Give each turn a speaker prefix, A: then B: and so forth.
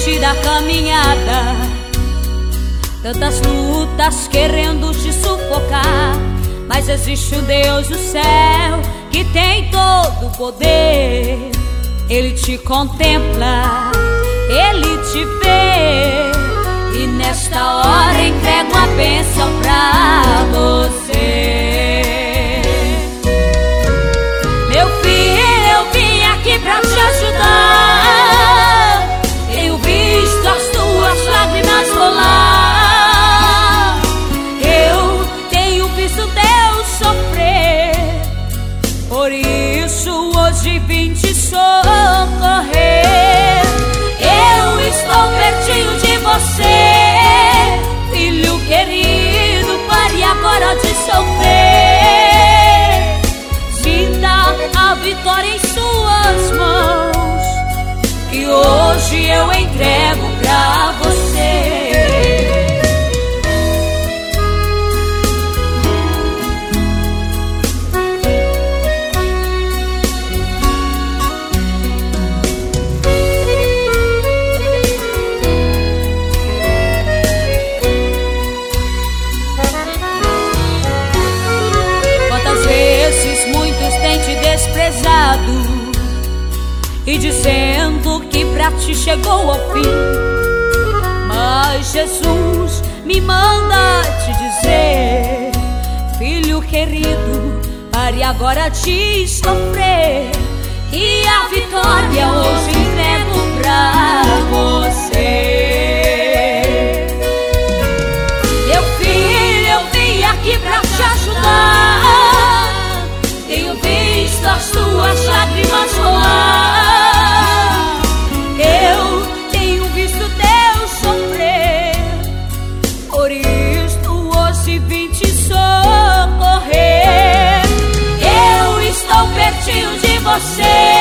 A: desiste da caminhada. Tantas lutas querendo te sufocar. Mas existe um Deus do céu que tem todo o poder. Ele te contempla, ele te vê. E nesta hora entrega uma bênção pra você. Vitória e dizendo que pra ti chegou ao fim. Mas Jesus me manda te dizer, filho querido, pare agora de sofrer. E a vitória hoje entrego pra você. Meu filho, eu vim aqui pra te ajudar. Tenho visto as tuas lágrimas. você.